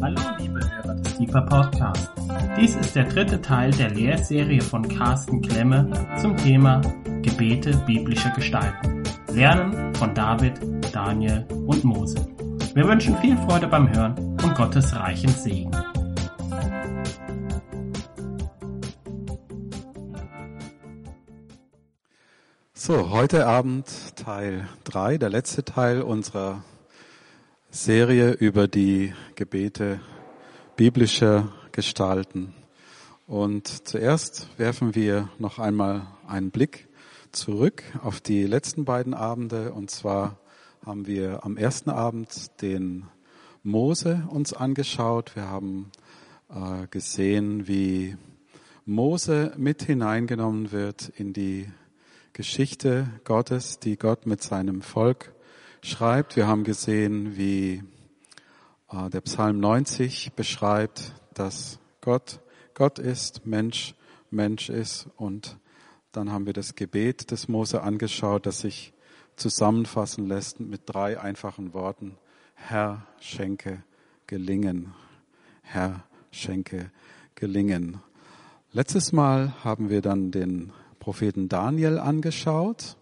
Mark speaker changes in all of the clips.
Speaker 1: Hallo liebe Hörer des Deeper Podcast. Dies ist der dritte Teil der Lehrserie von Carsten Klemme zum Thema Gebete biblischer Gestalten. Lernen von David, Daniel und Mose. Wir wünschen viel Freude beim Hören und Gottes reichen Segen.
Speaker 2: So, heute Abend Teil 3, der letzte Teil unserer Serie über die Gebete biblischer Gestalten. Und zuerst werfen wir noch einmal einen Blick zurück auf die letzten beiden Abende. Und zwar haben wir am ersten Abend den Mose uns angeschaut. Wir haben äh, gesehen, wie Mose mit hineingenommen wird in die Geschichte Gottes, die Gott mit seinem Volk schreibt. Wir haben gesehen, wie äh, der Psalm 90 beschreibt, dass Gott Gott ist, Mensch Mensch ist. Und dann haben wir das Gebet des Mose angeschaut, das sich zusammenfassen lässt mit drei einfachen Worten. Herr, schenke gelingen. Herr, schenke gelingen. Letztes Mal haben wir dann den Propheten Daniel angeschaut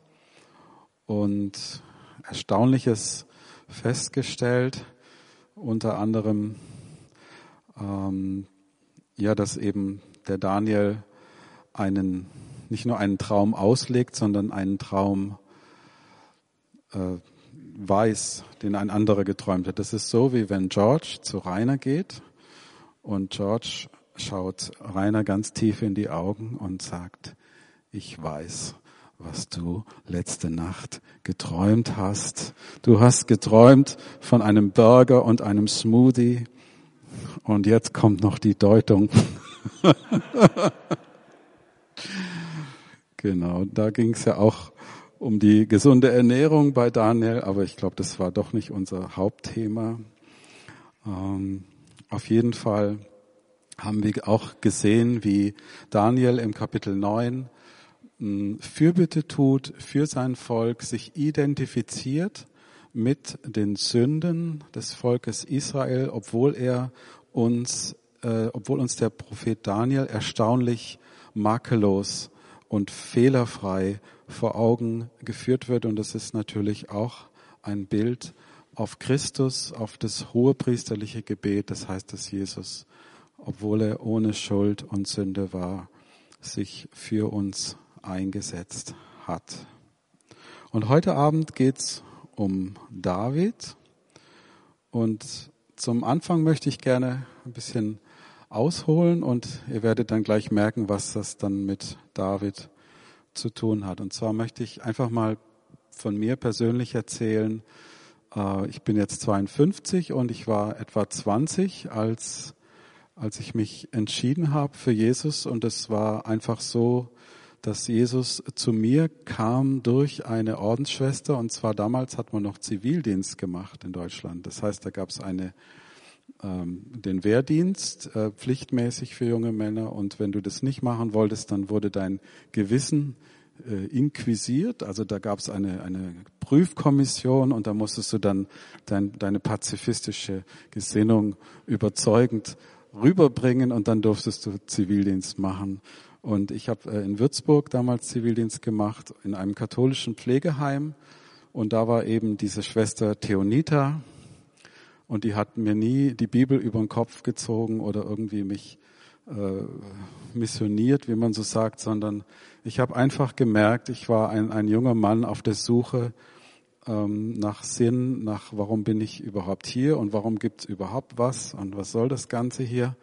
Speaker 2: und Erstaunliches festgestellt, unter anderem, ähm, ja, dass eben der Daniel einen, nicht nur einen Traum auslegt, sondern einen Traum äh, weiß, den ein anderer geträumt hat. Das ist so, wie wenn George zu Rainer geht und George schaut Rainer ganz tief in die Augen und sagt, ich weiß, was du letzte Nacht geträumt hast. Du hast geträumt von einem Burger und einem Smoothie. Und jetzt kommt noch die Deutung. genau, da ging es ja auch um die gesunde Ernährung bei Daniel, aber ich glaube, das war doch nicht unser Hauptthema. Ähm, auf jeden Fall haben wir auch gesehen, wie Daniel im Kapitel 9 Fürbitte tut für sein Volk, sich identifiziert mit den Sünden des Volkes Israel, obwohl er uns, äh, obwohl uns der Prophet Daniel erstaunlich makellos und fehlerfrei vor Augen geführt wird. Und das ist natürlich auch ein Bild auf Christus, auf das hohepriesterliche Gebet. Das heißt, dass Jesus, obwohl er ohne Schuld und Sünde war, sich für uns eingesetzt hat. Und heute Abend geht's um David. Und zum Anfang möchte ich gerne ein bisschen ausholen und ihr werdet dann gleich merken, was das dann mit David zu tun hat. Und zwar möchte ich einfach mal von mir persönlich erzählen. Äh, ich bin jetzt 52 und ich war etwa 20, als, als ich mich entschieden habe für Jesus. Und es war einfach so, dass Jesus zu mir kam durch eine Ordensschwester und zwar damals hat man noch Zivildienst gemacht in Deutschland. Das heißt, da gab es eine ähm, den Wehrdienst äh, pflichtmäßig für junge Männer und wenn du das nicht machen wolltest, dann wurde dein Gewissen äh, inquisiert. Also da gab es eine, eine Prüfkommission und da musstest du dann dein, deine pazifistische Gesinnung überzeugend rüberbringen und dann durftest du Zivildienst machen. Und ich habe äh, in Würzburg damals Zivildienst gemacht, in einem katholischen Pflegeheim. Und da war eben diese Schwester Theonita. Und die hat mir nie die Bibel über den Kopf gezogen oder irgendwie mich äh, missioniert, wie man so sagt, sondern ich habe einfach gemerkt, ich war ein, ein junger Mann auf der Suche ähm, nach Sinn, nach warum bin ich überhaupt hier und warum gibt's überhaupt was und was soll das Ganze hier.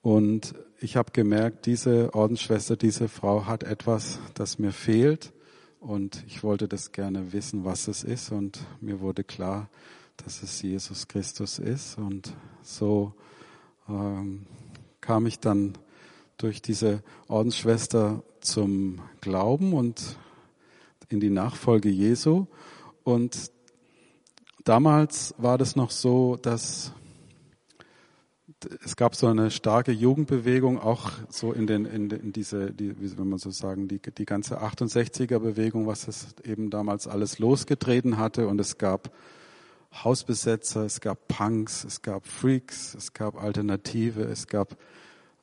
Speaker 2: Und ich habe gemerkt, diese Ordensschwester, diese Frau hat etwas, das mir fehlt. Und ich wollte das gerne wissen, was es ist. Und mir wurde klar, dass es Jesus Christus ist. Und so ähm, kam ich dann durch diese Ordensschwester zum Glauben und in die Nachfolge Jesu. Und damals war das noch so, dass es gab so eine starke Jugendbewegung, auch so in, den, in, in diese, die, wie soll man so sagen, die, die ganze 68er Bewegung, was es eben damals alles losgetreten hatte. Und es gab Hausbesetzer, es gab Punks, es gab Freaks, es gab Alternative, es gab,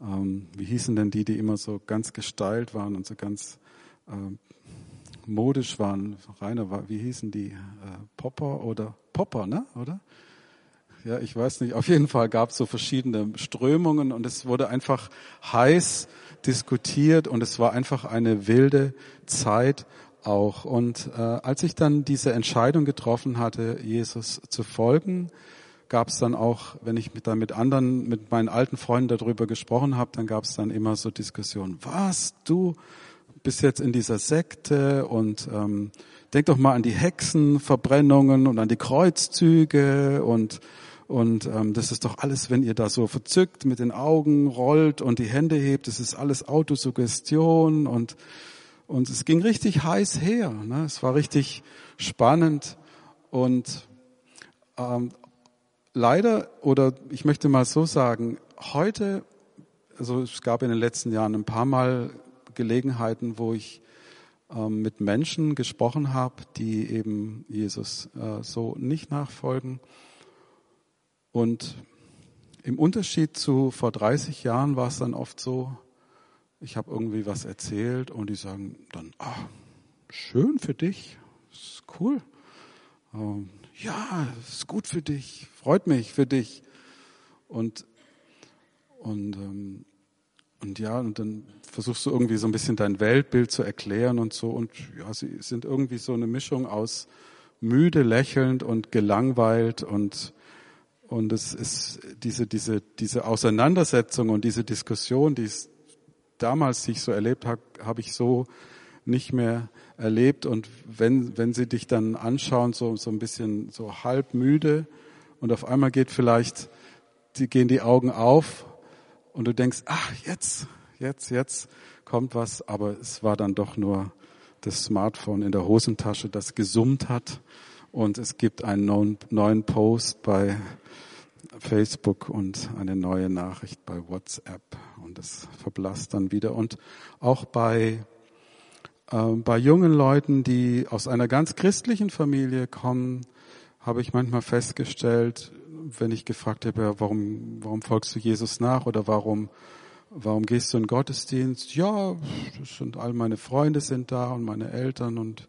Speaker 2: ähm, wie hießen denn die, die immer so ganz gestylt waren und so ganz ähm, modisch waren? Rainer, wie hießen die? Äh, Popper oder Popper, ne? Oder? Ja, ich weiß nicht. Auf jeden Fall gab es so verschiedene Strömungen und es wurde einfach heiß diskutiert und es war einfach eine wilde Zeit auch. Und äh, als ich dann diese Entscheidung getroffen hatte, Jesus zu folgen, gab es dann auch, wenn ich mit, dann mit anderen, mit meinen alten Freunden darüber gesprochen habe, dann gab es dann immer so Diskussionen. Was, du bist jetzt in dieser Sekte und ähm, denk doch mal an die Hexenverbrennungen und an die Kreuzzüge und und ähm, das ist doch alles, wenn ihr da so verzückt mit den Augen rollt und die Hände hebt, das ist alles Autosuggestion und und es ging richtig heiß her. Ne? Es war richtig spannend und ähm, leider oder ich möchte mal so sagen, heute, also es gab in den letzten Jahren ein paar Mal Gelegenheiten, wo ich ähm, mit Menschen gesprochen habe, die eben Jesus äh, so nicht nachfolgen. Und im Unterschied zu vor 30 Jahren war es dann oft so, ich habe irgendwie was erzählt und die sagen dann, ah, schön für dich, ist cool. Ähm, ja, ist gut für dich, freut mich für dich. Und, und, ähm, und ja, und dann versuchst du irgendwie so ein bisschen dein Weltbild zu erklären und so. Und ja, sie sind irgendwie so eine Mischung aus müde, lächelnd und gelangweilt und und es ist diese, diese, diese Auseinandersetzung und diese Diskussion, die es damals, die ich so erlebt habe, habe ich so nicht mehr erlebt. Und wenn, wenn sie dich dann anschauen, so, so ein bisschen so halb müde und auf einmal geht vielleicht, die gehen die Augen auf und du denkst, ach, jetzt, jetzt, jetzt kommt was. Aber es war dann doch nur das Smartphone in der Hosentasche, das gesummt hat. Und es gibt einen neuen Post bei Facebook und eine neue Nachricht bei WhatsApp und das verblasst dann wieder. Und auch bei, äh, bei jungen Leuten, die aus einer ganz christlichen Familie kommen, habe ich manchmal festgestellt, wenn ich gefragt habe, warum, warum folgst du Jesus nach oder warum, warum gehst du in Gottesdienst? Ja, das sind all meine Freunde sind da und meine Eltern und,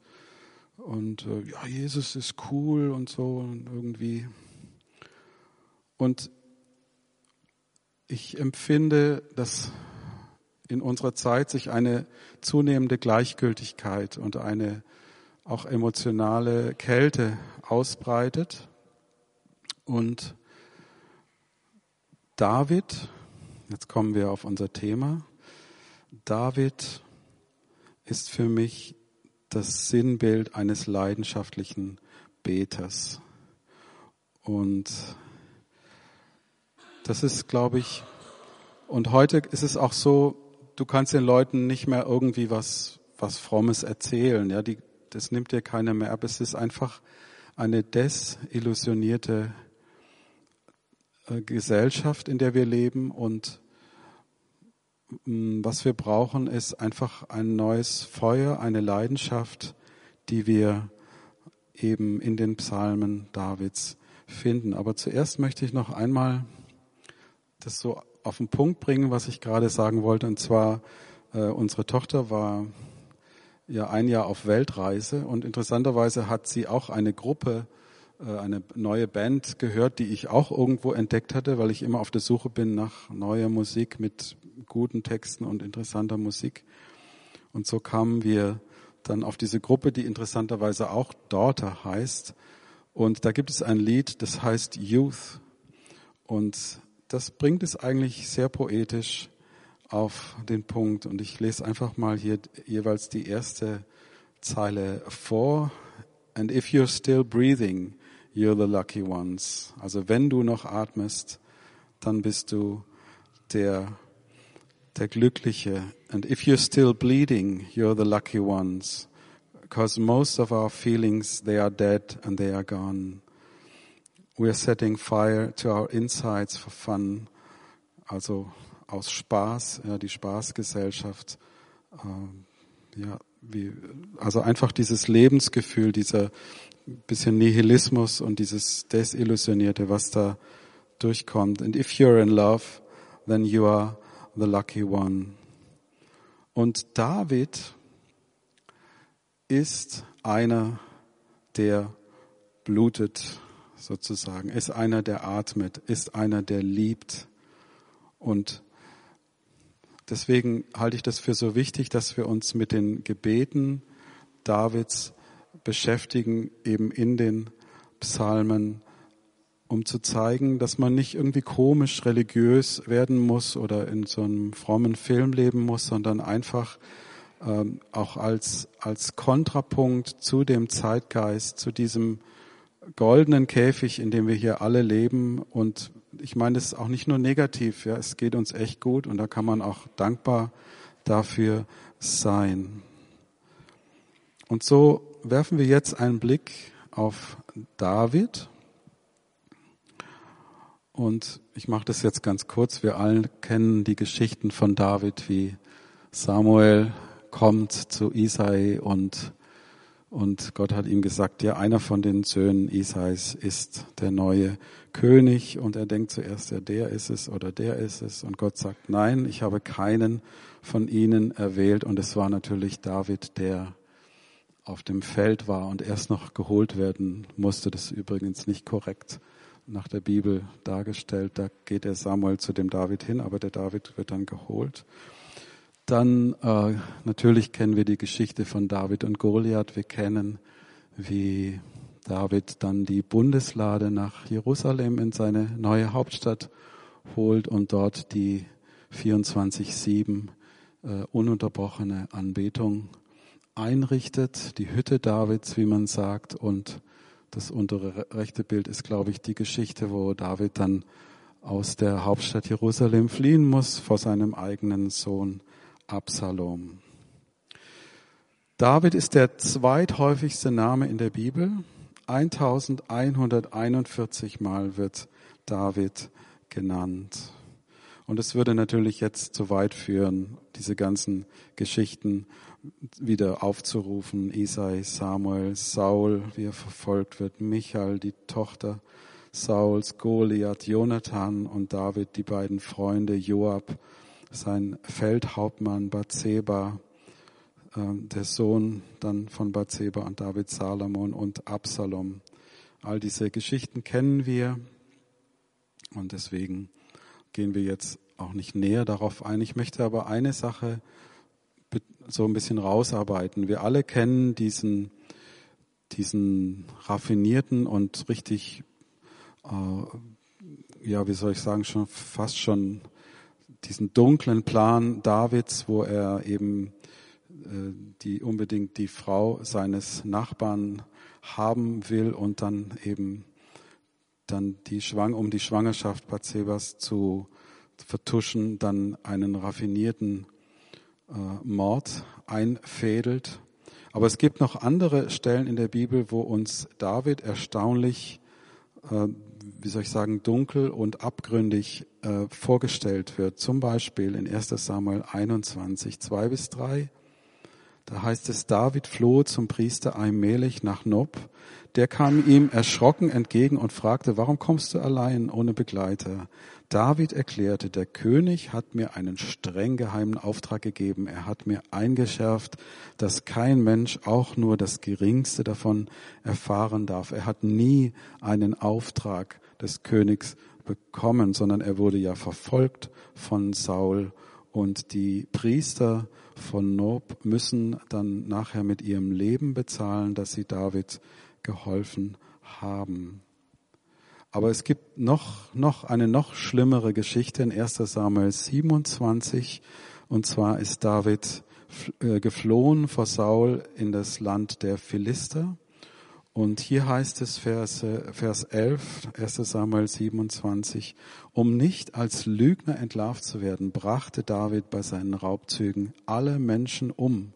Speaker 2: und äh, ja, Jesus ist cool und so und irgendwie und ich empfinde, dass in unserer Zeit sich eine zunehmende Gleichgültigkeit und eine auch emotionale Kälte ausbreitet. Und David, jetzt kommen wir auf unser Thema, David ist für mich das Sinnbild eines leidenschaftlichen Beters. Und das ist, glaube ich, und heute ist es auch so, du kannst den Leuten nicht mehr irgendwie was, was Frommes erzählen. Ja, die, das nimmt dir keiner mehr ab. Es ist einfach eine desillusionierte äh, Gesellschaft, in der wir leben und mm, was wir brauchen, ist einfach ein neues Feuer, eine Leidenschaft, die wir eben in den Psalmen Davids finden. Aber zuerst möchte ich noch einmal das so auf den Punkt bringen, was ich gerade sagen wollte. Und zwar, äh, unsere Tochter war ja ein Jahr auf Weltreise und interessanterweise hat sie auch eine Gruppe, äh, eine neue Band gehört, die ich auch irgendwo entdeckt hatte, weil ich immer auf der Suche bin nach neuer Musik mit guten Texten und interessanter Musik. Und so kamen wir dann auf diese Gruppe, die interessanterweise auch Daughter heißt. Und da gibt es ein Lied, das heißt Youth. Und das bringt es eigentlich sehr poetisch auf den Punkt. Und ich lese einfach mal hier jeweils die erste Zeile vor. And if you're still breathing, you're the lucky ones. Also wenn du noch atmest, dann bist du der, der Glückliche. And if you're still bleeding, you're the lucky ones. Because most of our feelings, they are dead and they are gone. We are setting fire to our insides for fun. Also aus Spaß, ja, die Spaßgesellschaft. Ähm, ja, wie, also einfach dieses Lebensgefühl, dieser, bisschen Nihilismus und dieses Desillusionierte, was da durchkommt. And if you're in love, then you are the lucky one. Und David ist einer, der blutet sozusagen, ist einer, der atmet, ist einer, der liebt. Und deswegen halte ich das für so wichtig, dass wir uns mit den Gebeten Davids beschäftigen, eben in den Psalmen, um zu zeigen, dass man nicht irgendwie komisch religiös werden muss oder in so einem frommen Film leben muss, sondern einfach ähm, auch als, als Kontrapunkt zu dem Zeitgeist, zu diesem goldenen Käfig, in dem wir hier alle leben. Und ich meine, das ist auch nicht nur negativ, ja, es geht uns echt gut und da kann man auch dankbar dafür sein. Und so werfen wir jetzt einen Blick auf David. Und ich mache das jetzt ganz kurz. Wir alle kennen die Geschichten von David, wie Samuel kommt zu Isai und, und Gott hat ihm gesagt, ja, einer von den Söhnen Isais ist der neue König. Und er denkt zuerst, ja, der ist es oder der ist es. Und Gott sagt, nein, ich habe keinen von ihnen erwählt. Und es war natürlich David, der auf dem Feld war und erst noch geholt werden musste. Das ist übrigens nicht korrekt nach der Bibel dargestellt. Da geht der Samuel zu dem David hin, aber der David wird dann geholt. Dann äh, natürlich kennen wir die Geschichte von David und Goliath. Wir kennen, wie David dann die Bundeslade nach Jerusalem in seine neue Hauptstadt holt und dort die 24-7 äh, ununterbrochene Anbetung einrichtet, die Hütte Davids, wie man sagt. Und das untere rechte Bild ist, glaube ich, die Geschichte, wo David dann aus der Hauptstadt Jerusalem fliehen muss vor seinem eigenen Sohn Absalom. David ist der zweithäufigste Name in der Bibel. 1141 Mal wird David genannt. Und es würde natürlich jetzt zu weit führen, diese ganzen Geschichten wieder aufzurufen. Isai, Samuel, Saul, wie er verfolgt wird, Michael, die Tochter Sauls, Goliath, Jonathan und David, die beiden Freunde, Joab, sein Feldhauptmann Bathseba, äh, der Sohn dann von Bathseba und David Salomon und Absalom. All diese Geschichten kennen wir und deswegen gehen wir jetzt auch nicht näher darauf ein. Ich möchte aber eine Sache so ein bisschen rausarbeiten. Wir alle kennen diesen, diesen raffinierten und richtig, äh, ja, wie soll ich sagen, schon fast schon diesen dunklen Plan Davids, wo er eben äh, die unbedingt die Frau seines Nachbarn haben will und dann eben dann die Schwang, um die Schwangerschaft Bathsebas zu vertuschen, dann einen raffinierten äh, Mord einfädelt. Aber es gibt noch andere Stellen in der Bibel, wo uns David erstaunlich, äh, wie soll ich sagen, dunkel und abgründig äh, vorgestellt wird. Zum Beispiel in 1 Samuel 21, 2 bis 3. Da heißt es, David floh zum Priester Ahimelech nach Nob. Der kam ihm erschrocken entgegen und fragte, warum kommst du allein ohne Begleiter? David erklärte, der König hat mir einen streng geheimen Auftrag gegeben. Er hat mir eingeschärft, dass kein Mensch auch nur das geringste davon erfahren darf. Er hat nie einen Auftrag des Königs bekommen, sondern er wurde ja verfolgt von Saul und die Priester von Nob müssen dann nachher mit ihrem Leben bezahlen, dass sie David geholfen haben. Aber es gibt noch, noch eine noch schlimmere Geschichte in 1 Samuel 27. Und zwar ist David äh, geflohen vor Saul in das Land der Philister. Und hier heißt es Vers, Vers 11, 1 Samuel 27, um nicht als Lügner entlarvt zu werden, brachte David bei seinen Raubzügen alle Menschen um,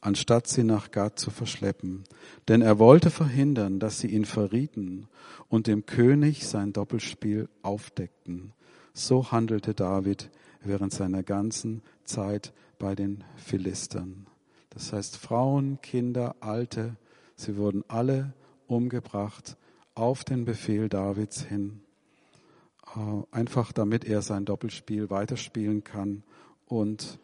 Speaker 2: anstatt sie nach Gad zu verschleppen. Denn er wollte verhindern, dass sie ihn verrieten und dem König sein Doppelspiel aufdeckten. So handelte David während seiner ganzen Zeit bei den Philistern. Das heißt, Frauen, Kinder, Alte, sie wurden alle umgebracht auf den Befehl Davids hin. Äh, einfach damit er sein Doppelspiel weiterspielen kann und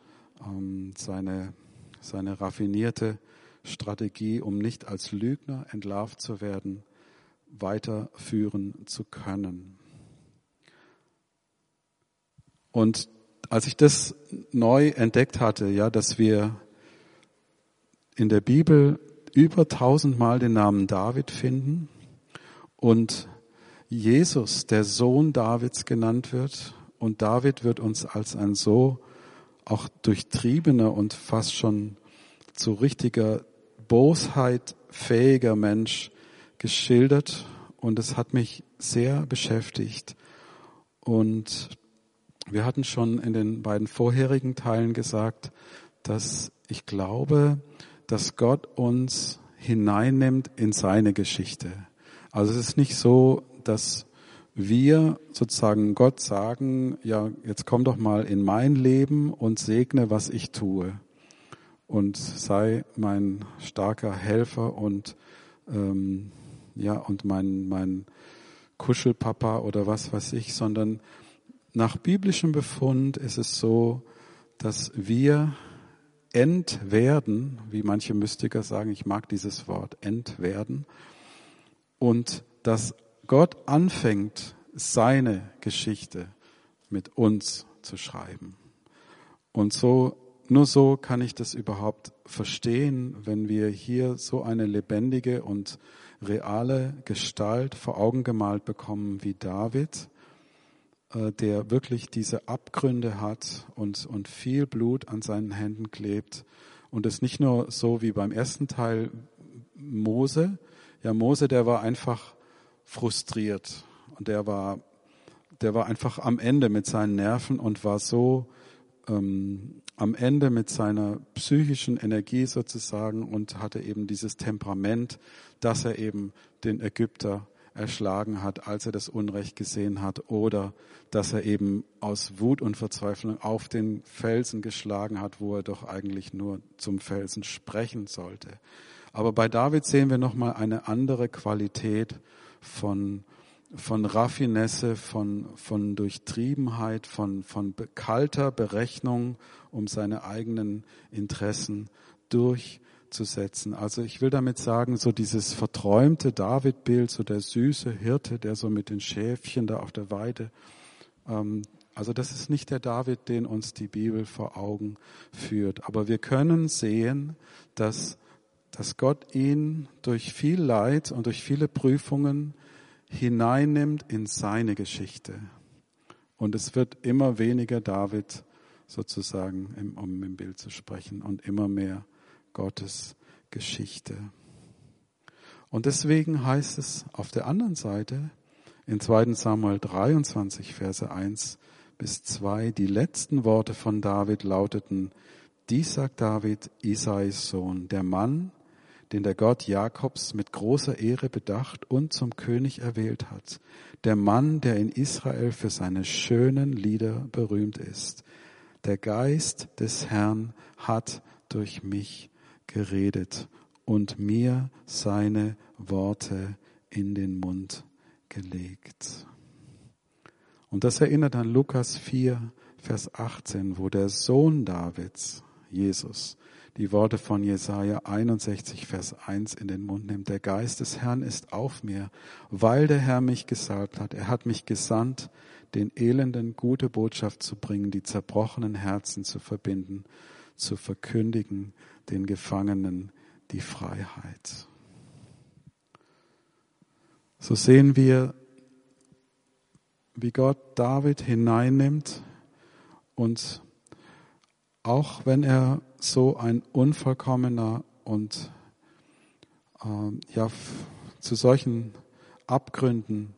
Speaker 2: ähm, seine, seine raffinierte Strategie, um nicht als Lügner entlarvt zu werden, weiterführen zu können. Und als ich das neu entdeckt hatte, ja, dass wir in der Bibel über tausendmal den Namen David finden und Jesus, der Sohn Davids genannt wird. Und David wird uns als ein so auch durchtriebener und fast schon zu richtiger Bosheit fähiger Mensch geschildert. Und es hat mich sehr beschäftigt. Und wir hatten schon in den beiden vorherigen Teilen gesagt, dass ich glaube, dass Gott uns hineinnimmt in seine Geschichte. Also es ist nicht so, dass wir sozusagen Gott sagen, ja, jetzt komm doch mal in mein Leben und segne, was ich tue. Und sei mein starker Helfer und ähm, ja und mein mein Kuschelpapa oder was weiß ich, sondern nach biblischem Befund ist es so, dass wir entwerden, wie manche Mystiker sagen, ich mag dieses Wort, entwerden, und dass Gott anfängt, seine Geschichte mit uns zu schreiben. Und so, nur so kann ich das überhaupt verstehen, wenn wir hier so eine lebendige und reale Gestalt vor Augen gemalt bekommen wie David, der wirklich diese Abgründe hat und, und viel Blut an seinen Händen klebt. Und es nicht nur so wie beim ersten Teil Mose. Ja, Mose, der war einfach frustriert und der war, der war einfach am Ende mit seinen Nerven und war so ähm, am Ende mit seiner psychischen Energie sozusagen und hatte eben dieses Temperament, dass er eben den Ägypter erschlagen hat, als er das Unrecht gesehen hat, oder dass er eben aus Wut und Verzweiflung auf den Felsen geschlagen hat, wo er doch eigentlich nur zum Felsen sprechen sollte. Aber bei David sehen wir nochmal eine andere Qualität von, von Raffinesse, von, von Durchtriebenheit, von, von kalter Berechnung um seine eigenen Interessen durch zu setzen. Also ich will damit sagen, so dieses verträumte David-Bild, so der süße Hirte, der so mit den Schäfchen da auf der Weide, ähm, also das ist nicht der David, den uns die Bibel vor Augen führt. Aber wir können sehen, dass, dass Gott ihn durch viel Leid und durch viele Prüfungen hineinnimmt in seine Geschichte. Und es wird immer weniger David sozusagen, um im Bild zu sprechen, und immer mehr Gottes Geschichte. Und deswegen heißt es auf der anderen Seite in 2 Samuel 23, Verse 1 bis 2, die letzten Worte von David lauteten, dies sagt David, Isais Sohn, der Mann, den der Gott Jakobs mit großer Ehre bedacht und zum König erwählt hat, der Mann, der in Israel für seine schönen Lieder berühmt ist. Der Geist des Herrn hat durch mich geredet und mir seine Worte in den Mund gelegt. Und das erinnert an Lukas 4, Vers 18, wo der Sohn Davids, Jesus, die Worte von Jesaja 61, Vers 1 in den Mund nimmt. Der Geist des Herrn ist auf mir, weil der Herr mich gesalbt hat. Er hat mich gesandt, den Elenden gute Botschaft zu bringen, die zerbrochenen Herzen zu verbinden, zu verkündigen den Gefangenen die Freiheit. So sehen wir, wie Gott David hineinnimmt und auch wenn er so ein unvollkommener und äh, ja zu solchen Abgründen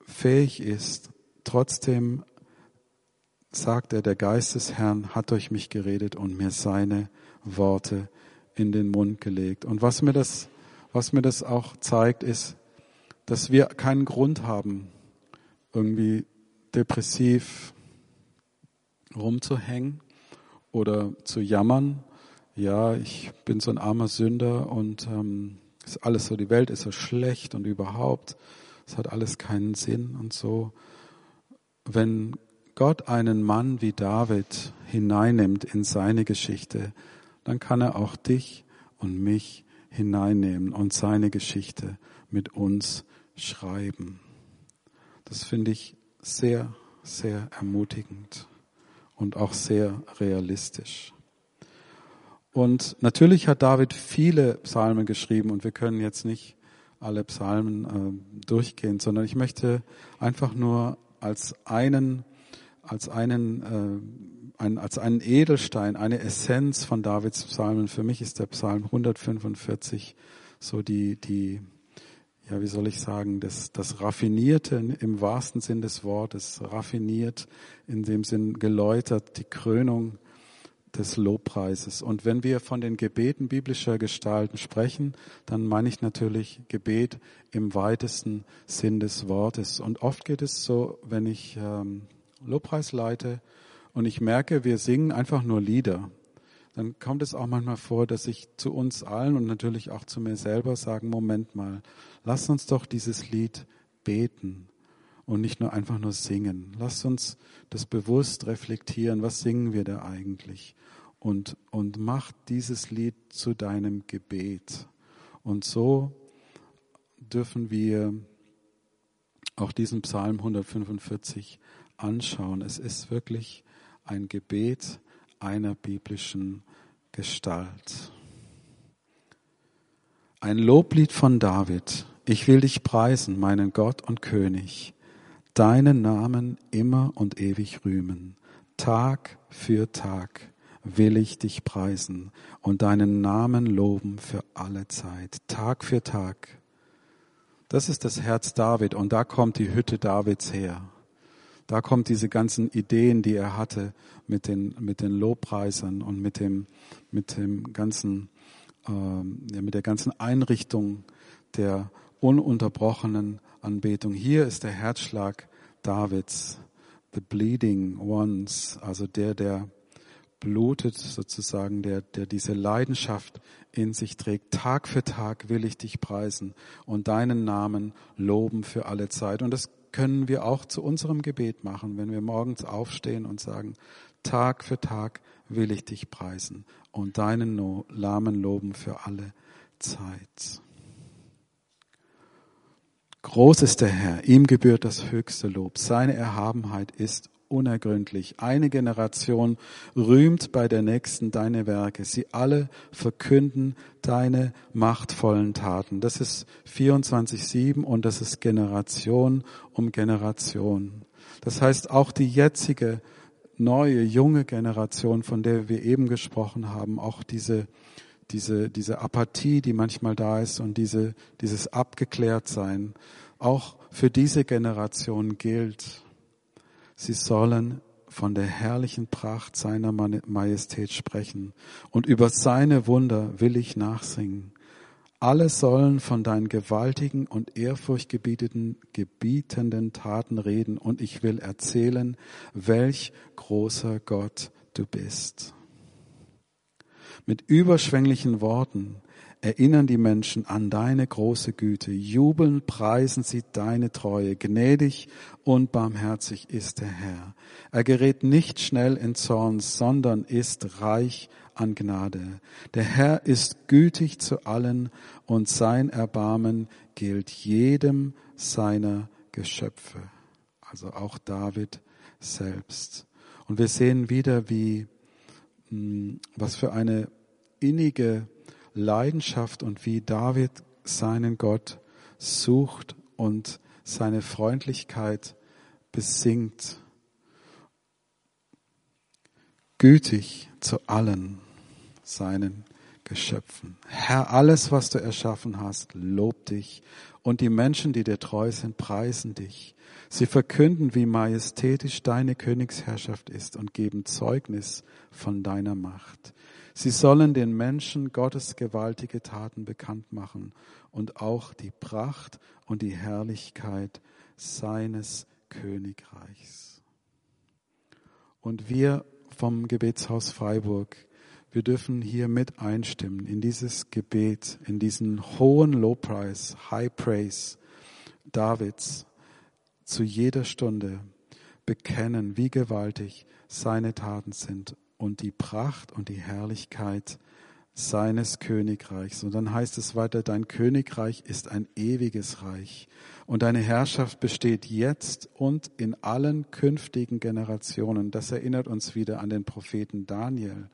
Speaker 2: fähig ist, trotzdem sagt er, der Geist des Herrn hat durch mich geredet und mir seine Worte in den Mund gelegt. Und was mir das, was mir das auch zeigt, ist, dass wir keinen Grund haben, irgendwie depressiv rumzuhängen oder zu jammern. Ja, ich bin so ein armer Sünder und ähm, ist alles so, die Welt ist so schlecht und überhaupt, es hat alles keinen Sinn und so. Wenn Gott einen Mann wie David hineinnimmt in seine Geschichte, dann kann er auch dich und mich hineinnehmen und seine Geschichte mit uns schreiben. Das finde ich sehr, sehr ermutigend und auch sehr realistisch. Und natürlich hat David viele Psalmen geschrieben und wir können jetzt nicht alle Psalmen äh, durchgehen, sondern ich möchte einfach nur als einen, als einen, äh, ein, als einen Edelstein, eine Essenz von Davids Psalmen. Für mich ist der Psalm 145 so die, die, ja, wie soll ich sagen, das, das Raffinierte im wahrsten Sinn des Wortes, raffiniert in dem Sinn geläutert, die Krönung des Lobpreises. Und wenn wir von den Gebeten biblischer Gestalten sprechen, dann meine ich natürlich Gebet im weitesten Sinn des Wortes. Und oft geht es so, wenn ich ähm, Lobpreis leite und ich merke, wir singen einfach nur Lieder, dann kommt es auch manchmal vor, dass ich zu uns allen und natürlich auch zu mir selber sagen, Moment mal, lass uns doch dieses Lied beten und nicht nur einfach nur singen. Lass uns das bewusst reflektieren. Was singen wir da eigentlich? und, und mach dieses Lied zu deinem Gebet. Und so dürfen wir auch diesen Psalm 145 anschauen. Es ist wirklich ein Gebet einer biblischen Gestalt. Ein Loblied von David. Ich will dich preisen, meinen Gott und König, deinen Namen immer und ewig rühmen, Tag für Tag will ich dich preisen und deinen Namen loben für alle Zeit, Tag für Tag. Das ist das Herz David und da kommt die Hütte Davids her. Da kommt diese ganzen Ideen, die er hatte mit den, mit den Lobpreisern und mit dem, mit dem ganzen, ähm, ja, mit der ganzen Einrichtung der ununterbrochenen Anbetung. Hier ist der Herzschlag Davids, the bleeding ones, also der, der blutet sozusagen, der, der diese Leidenschaft in sich trägt. Tag für Tag will ich dich preisen und deinen Namen loben für alle Zeit. Und das können wir auch zu unserem Gebet machen, wenn wir morgens aufstehen und sagen, Tag für Tag will ich dich preisen und deinen Namen loben für alle Zeit. Groß ist der Herr, ihm gebührt das höchste Lob. Seine Erhabenheit ist unergründlich. Eine Generation rühmt bei der nächsten deine Werke. Sie alle verkünden deine machtvollen Taten. Das ist 24-7 und das ist Generation um Generation. Das heißt, auch die jetzige neue, junge Generation, von der wir eben gesprochen haben, auch diese, diese, diese Apathie, die manchmal da ist und diese, dieses Abgeklärtsein, auch für diese Generation gilt Sie sollen von der herrlichen Pracht seiner Majestät sprechen und über seine Wunder will ich nachsingen. Alle sollen von deinen gewaltigen und ehrfurchtgebietenden gebietenden Taten reden und ich will erzählen, welch großer Gott du bist. Mit überschwänglichen Worten erinnern die Menschen an deine große Güte, jubeln, preisen sie deine Treue, gnädig und barmherzig ist der Herr. Er gerät nicht schnell in Zorn, sondern ist reich an Gnade. Der Herr ist gütig zu allen und sein Erbarmen gilt jedem seiner Geschöpfe. Also auch David selbst. Und wir sehen wieder, wie, hm, was für eine innige Leidenschaft und wie David seinen Gott sucht und seine Freundlichkeit besingt. Gütig zu allen seinen Geschöpfen. Herr, alles, was du erschaffen hast, lobt dich. Und die Menschen, die dir treu sind, preisen dich. Sie verkünden, wie majestätisch deine Königsherrschaft ist und geben Zeugnis von deiner Macht. Sie sollen den Menschen Gottes gewaltige Taten bekannt machen und auch die Pracht und die Herrlichkeit seines Königreichs. Und wir vom Gebetshaus Freiburg, wir dürfen hier mit einstimmen in dieses Gebet, in diesen hohen Lobpreis, High Praise Davids zu jeder Stunde bekennen, wie gewaltig seine Taten sind und die Pracht und die Herrlichkeit seines Königreichs. Und dann heißt es weiter, dein Königreich ist ein ewiges Reich und deine Herrschaft besteht jetzt und in allen künftigen Generationen. Das erinnert uns wieder an den Propheten Daniel,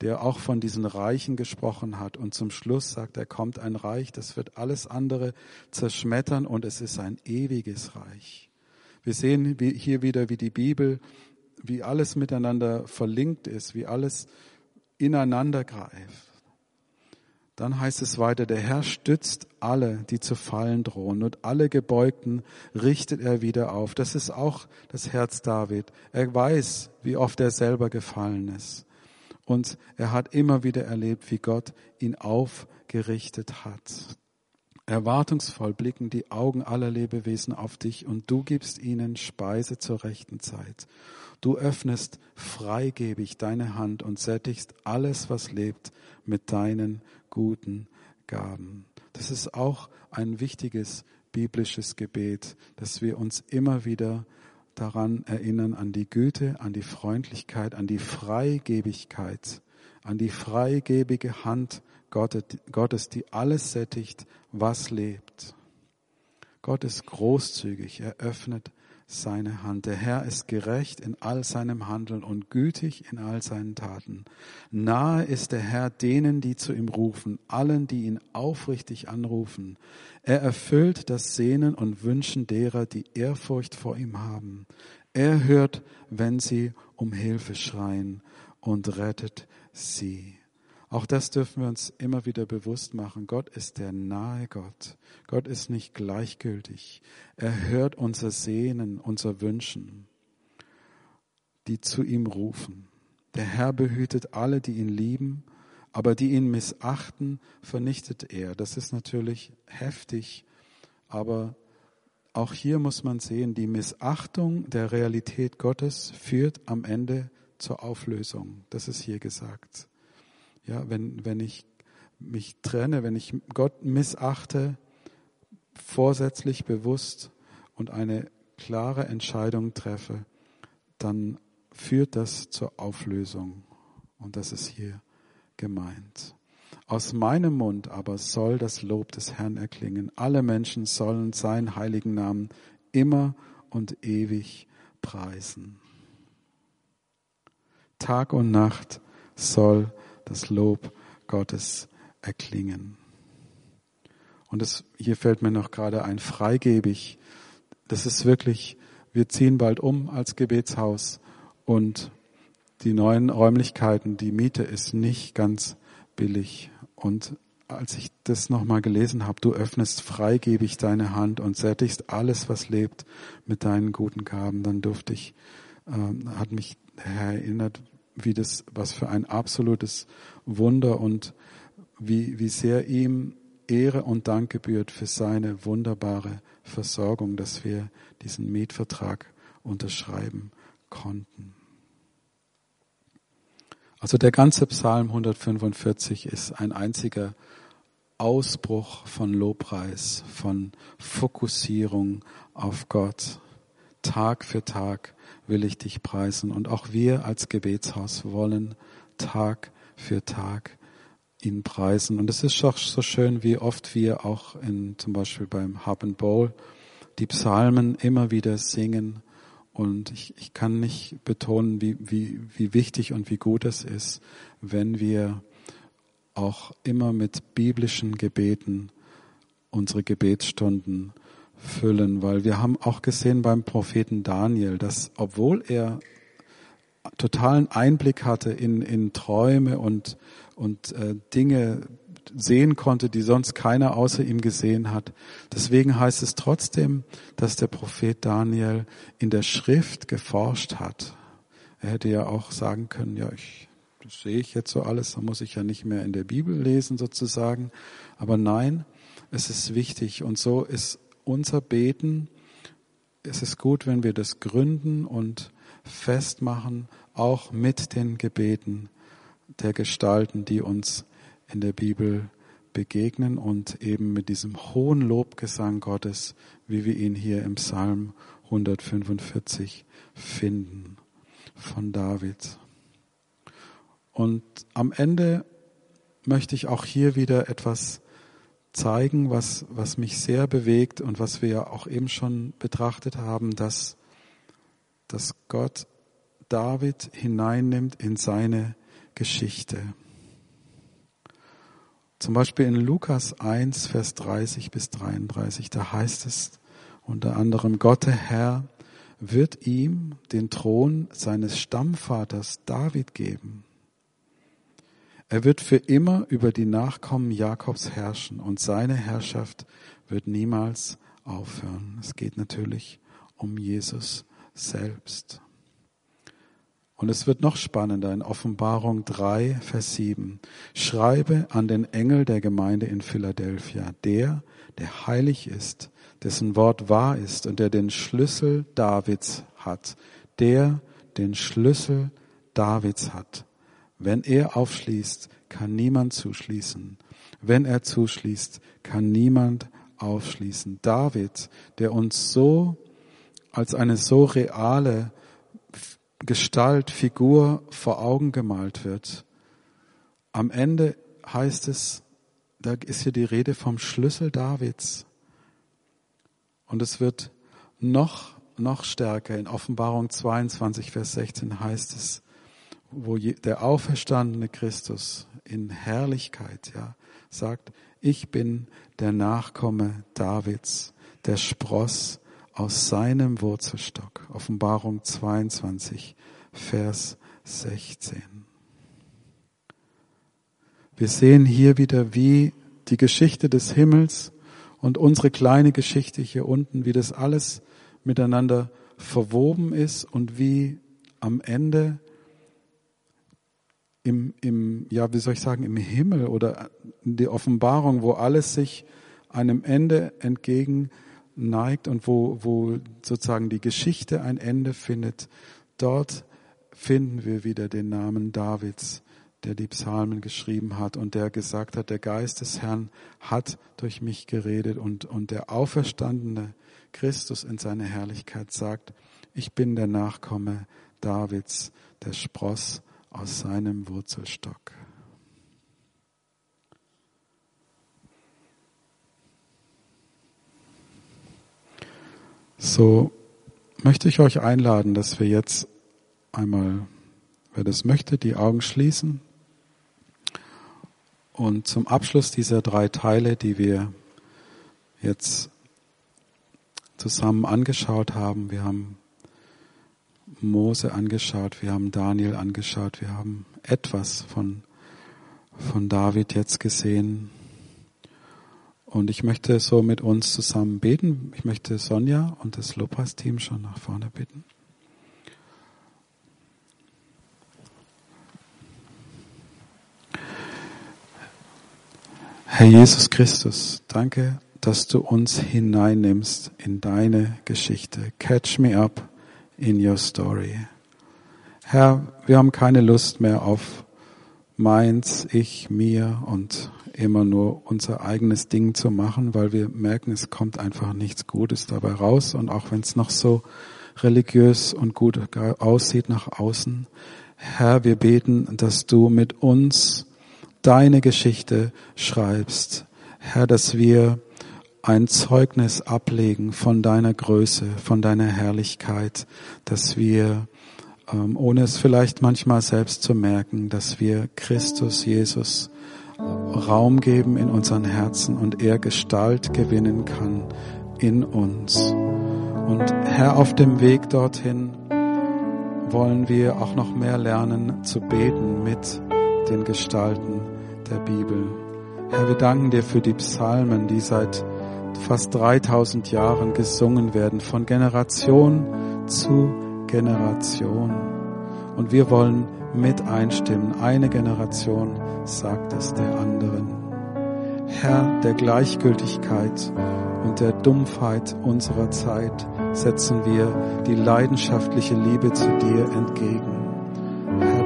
Speaker 2: der auch von diesen Reichen gesprochen hat und zum Schluss sagt, er kommt ein Reich, das wird alles andere zerschmettern und es ist ein ewiges Reich. Wir sehen hier wieder, wie die Bibel, wie alles miteinander verlinkt ist, wie alles ineinander greift. Dann heißt es weiter, der Herr stützt alle, die zu fallen drohen und alle Gebeugten richtet er wieder auf. Das ist auch das Herz David. Er weiß, wie oft er selber gefallen ist. Und er hat immer wieder erlebt, wie Gott ihn aufgerichtet hat. Erwartungsvoll blicken die Augen aller Lebewesen auf dich und du gibst ihnen Speise zur rechten Zeit. Du öffnest freigebig deine Hand und sättigst alles, was lebt, mit deinen guten Gaben. Das ist auch ein wichtiges biblisches Gebet, dass wir uns immer wieder daran erinnern, an die Güte, an die Freundlichkeit, an die Freigebigkeit, an die freigebige Hand Gottes, die alles sättigt, was lebt. Gott ist großzügig, er öffnet seine Hand. Der Herr ist gerecht in all seinem Handeln und gütig in all seinen Taten. Nahe ist der Herr denen, die zu ihm rufen, allen, die ihn aufrichtig anrufen. Er erfüllt das Sehnen und Wünschen derer, die Ehrfurcht vor ihm haben. Er hört, wenn sie um Hilfe schreien und rettet sie. Auch das dürfen wir uns immer wieder bewusst machen. Gott ist der nahe Gott. Gott ist nicht gleichgültig. Er hört unser Sehnen, unser Wünschen, die zu ihm rufen. Der Herr behütet alle, die ihn lieben, aber die ihn missachten, vernichtet er. Das ist natürlich heftig, aber auch hier muss man sehen, die Missachtung der Realität Gottes führt am Ende zur Auflösung. Das ist hier gesagt. Ja, wenn, wenn ich mich trenne, wenn ich Gott missachte, vorsätzlich, bewusst und eine klare Entscheidung treffe, dann führt das zur Auflösung. Und das ist hier gemeint. Aus meinem Mund aber soll das Lob des Herrn erklingen. Alle Menschen sollen seinen heiligen Namen immer und ewig preisen. Tag und Nacht soll das Lob Gottes erklingen. Und das, hier fällt mir noch gerade ein, freigebig. Das ist wirklich, wir ziehen bald um als Gebetshaus und die neuen Räumlichkeiten, die Miete ist nicht ganz billig. Und als ich das nochmal gelesen habe, du öffnest freigebig deine Hand und sättigst alles, was lebt, mit deinen guten Gaben, dann durfte ich, äh, hat mich erinnert, wie das, was für ein absolutes Wunder und wie, wie sehr ihm Ehre und Dank gebührt für seine wunderbare Versorgung, dass wir diesen Mietvertrag unterschreiben konnten. Also der ganze Psalm 145 ist ein einziger Ausbruch von Lobpreis, von Fokussierung auf Gott. Tag für Tag will ich dich preisen. Und auch wir als Gebetshaus wollen Tag für Tag ihn preisen. Und es ist auch so schön, wie oft wir auch in, zum Beispiel beim Hub and Bowl die Psalmen immer wieder singen. Und ich, ich kann nicht betonen, wie, wie, wie wichtig und wie gut es ist, wenn wir auch immer mit biblischen Gebeten unsere Gebetsstunden füllen, weil wir haben auch gesehen beim Propheten Daniel, dass obwohl er totalen Einblick hatte in, in Träume und, und äh, Dinge sehen konnte, die sonst keiner außer ihm gesehen hat. Deswegen heißt es trotzdem, dass der Prophet Daniel in der Schrift geforscht hat. Er hätte ja auch sagen können, ja, ich, das sehe ich jetzt so alles, da muss ich ja nicht mehr in der Bibel lesen sozusagen. Aber nein, es ist wichtig und so ist unser Beten, es ist gut, wenn wir das gründen und festmachen, auch mit den Gebeten der Gestalten, die uns in der Bibel begegnen und eben mit diesem hohen Lobgesang Gottes, wie wir ihn hier im Psalm 145 finden von David. Und am Ende möchte ich auch hier wieder etwas zeigen, was, was mich sehr bewegt und was wir ja auch eben schon betrachtet haben, dass, dass Gott David hineinnimmt in seine Geschichte. Zum Beispiel in Lukas 1, Vers 30 bis 33, da heißt es unter anderem, Gott der Herr wird ihm den Thron seines Stammvaters David geben. Er wird für immer über die Nachkommen Jakobs herrschen und seine Herrschaft wird niemals aufhören. Es geht natürlich um Jesus selbst. Und es wird noch spannender in Offenbarung 3, Vers 7. Schreibe an den Engel der Gemeinde in Philadelphia, der, der heilig ist, dessen Wort wahr ist und der den Schlüssel Davids hat, der den Schlüssel Davids hat. Wenn er aufschließt, kann niemand zuschließen. Wenn er zuschließt, kann niemand aufschließen. David, der uns so als eine so reale Gestalt, Figur vor Augen gemalt wird. Am Ende heißt es, da ist hier die Rede vom Schlüssel Davids. Und es wird noch, noch stärker. In Offenbarung 22, Vers 16 heißt es, wo der auferstandene Christus in Herrlichkeit, ja, sagt, ich bin der Nachkomme Davids, der Spross aus seinem Wurzelstock. Offenbarung 22, Vers 16. Wir sehen hier wieder, wie die Geschichte des Himmels und unsere kleine Geschichte hier unten, wie das alles miteinander verwoben ist und wie am Ende im, im, ja, wie soll ich sagen, im Himmel oder der Offenbarung, wo alles sich einem Ende entgegen neigt und wo, wo sozusagen die Geschichte ein Ende findet, dort finden wir wieder den Namen Davids, der die Psalmen geschrieben hat und der gesagt hat, der Geist des Herrn hat durch mich geredet und, und der auferstandene Christus in seiner Herrlichkeit sagt, ich bin der Nachkomme Davids, der Spross aus seinem Wurzelstock. So möchte ich euch einladen, dass wir jetzt einmal, wer das möchte, die Augen schließen und zum Abschluss dieser drei Teile, die wir jetzt zusammen angeschaut haben, wir haben Mose angeschaut, wir haben Daniel angeschaut, wir haben etwas von, von David jetzt gesehen, und ich möchte so mit uns zusammen beten. Ich möchte Sonja und das Lopas-Team schon nach vorne bitten. Herr Jesus Christus, danke, dass du uns hineinnimmst in deine Geschichte. Catch me up in your story. Herr, wir haben keine Lust mehr auf meins, ich, mir und immer nur unser eigenes Ding zu machen, weil wir merken, es kommt einfach nichts Gutes dabei raus. Und auch wenn es noch so religiös und gut aussieht nach außen, Herr, wir beten, dass du mit uns deine Geschichte schreibst. Herr, dass wir ein Zeugnis ablegen von deiner Größe, von deiner Herrlichkeit, dass wir, ähm, ohne es vielleicht manchmal selbst zu merken, dass wir Christus Jesus Raum geben in unseren Herzen und er Gestalt gewinnen kann in uns. Und Herr, auf dem Weg dorthin wollen wir auch noch mehr lernen zu beten mit den Gestalten der Bibel. Herr, wir danken dir für die Psalmen, die seit fast 3000 Jahren gesungen werden, von Generation zu Generation. Und wir wollen mit einstimmen. Eine Generation sagt es der anderen. Herr der Gleichgültigkeit und der Dumpfheit unserer Zeit setzen wir die leidenschaftliche Liebe zu dir entgegen.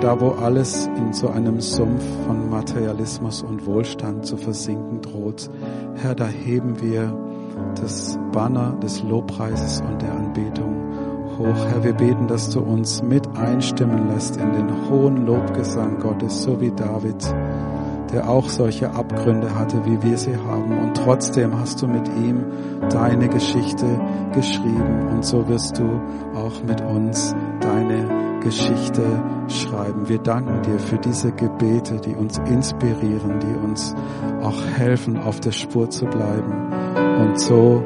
Speaker 2: Da wo alles in so einem Sumpf von Materialismus und Wohlstand zu versinken droht. Herr, da heben wir das Banner des Lobpreises und der Anbetung hoch. Herr, wir beten, dass du uns mit einstimmen lässt in den hohen Lobgesang Gottes, so wie David, der auch solche Abgründe hatte, wie wir sie haben. Und trotzdem hast du mit ihm deine Geschichte geschrieben. Und so wirst du auch mit uns deine Geschichte schreiben. Wir danken dir für diese Gebete, die uns inspirieren, die uns auch helfen, auf der Spur zu bleiben. Und so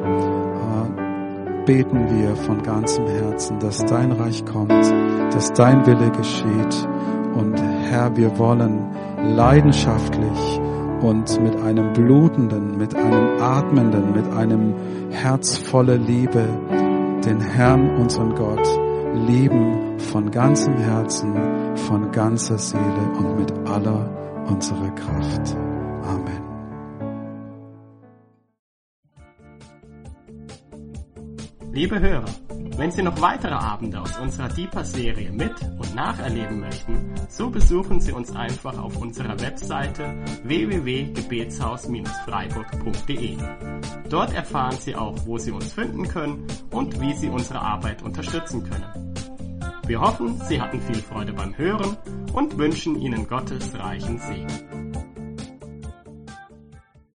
Speaker 2: beten wir von ganzem Herzen, dass dein Reich kommt, dass dein Wille geschieht. Und Herr, wir wollen leidenschaftlich und mit einem blutenden, mit einem atmenden, mit einem Herz voller Liebe den Herrn, unseren Gott, lieben von ganzem Herzen, von ganzer Seele und mit aller unserer Kraft. Amen.
Speaker 1: Liebe Hörer, wenn Sie noch weitere Abende aus unserer Deeper-Serie mit- und nacherleben möchten, so besuchen Sie uns einfach auf unserer Webseite www.gebetshaus-freiburg.de. Dort erfahren Sie auch, wo Sie uns finden können und wie Sie unsere Arbeit unterstützen können. Wir hoffen, Sie hatten viel Freude beim Hören und wünschen Ihnen Gottes reichen Segen.